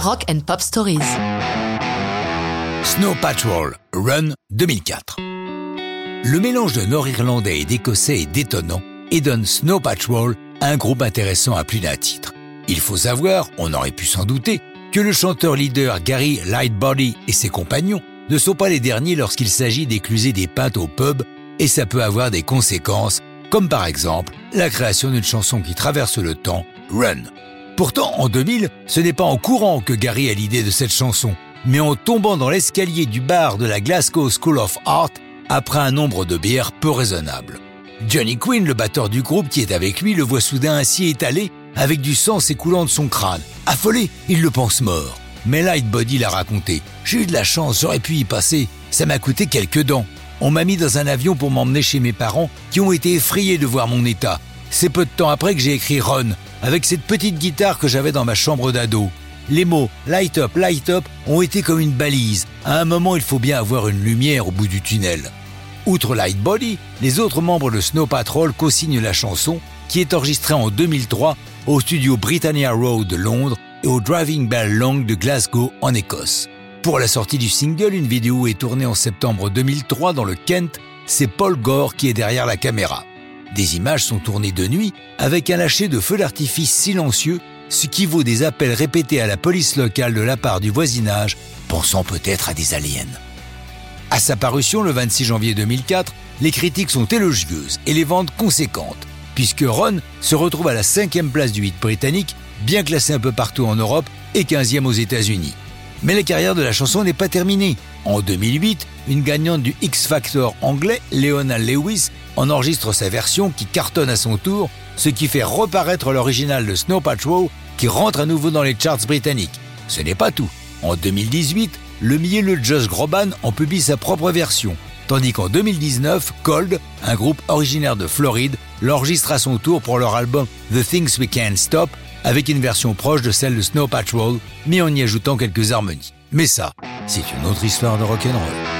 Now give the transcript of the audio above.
Rock and Pop Stories. Snow Patrol Run 2004. Le mélange de nord-irlandais et d'écossais est détonnant et donne Snow Patrol un groupe intéressant à plus d'un titre. Il faut savoir, on aurait pu s'en douter, que le chanteur leader Gary Lightbody et ses compagnons ne sont pas les derniers lorsqu'il s'agit d'écluser des pintes au pub et ça peut avoir des conséquences, comme par exemple la création d'une chanson qui traverse le temps, Run. Pourtant, en 2000, ce n'est pas en courant que Gary a l'idée de cette chanson, mais en tombant dans l'escalier du bar de la Glasgow School of Art après un nombre de bières peu raisonnable. Johnny Quinn, le batteur du groupe qui est avec lui, le voit soudain ainsi étalé, avec du sang s'écoulant de son crâne. Affolé, il le pense mort. Mais Lightbody l'a raconté. J'ai eu de la chance, j'aurais pu y passer. Ça m'a coûté quelques dents. On m'a mis dans un avion pour m'emmener chez mes parents qui ont été effrayés de voir mon état. C'est peu de temps après que j'ai écrit Run, avec cette petite guitare que j'avais dans ma chambre d'ado. Les mots Light Up, Light Up ont été comme une balise. À un moment, il faut bien avoir une lumière au bout du tunnel. Outre Lightbody, les autres membres de Snow Patrol co-signent la chanson, qui est enregistrée en 2003 au studio Britannia Road de Londres et au Driving Bell Long de Glasgow en Écosse. Pour la sortie du single, une vidéo est tournée en septembre 2003 dans le Kent. C'est Paul Gore qui est derrière la caméra. Des images sont tournées de nuit avec un lâcher de feux d'artifice silencieux, ce qui vaut des appels répétés à la police locale de la part du voisinage, pensant peut-être à des aliens. À sa parution le 26 janvier 2004, les critiques sont élogieuses et les ventes conséquentes, puisque Ron se retrouve à la cinquième place du hit britannique, bien classé un peu partout en Europe et 15e aux États-Unis. Mais la carrière de la chanson n'est pas terminée. En 2008, une gagnante du X Factor anglais, Leona Lewis, en enregistre sa version qui cartonne à son tour, ce qui fait reparaître l'original de Snow Patrol qui rentre à nouveau dans les charts britanniques. Ce n'est pas tout. En 2018, le mielleux Josh Groban en publie sa propre version, tandis qu'en 2019, Cold, un groupe originaire de Floride, l'enregistre à son tour pour leur album The Things We Can't Stop, avec une version proche de celle de Snow Patrol, mais en y ajoutant quelques harmonies. Mais ça, c'est une autre histoire de rock'n'roll.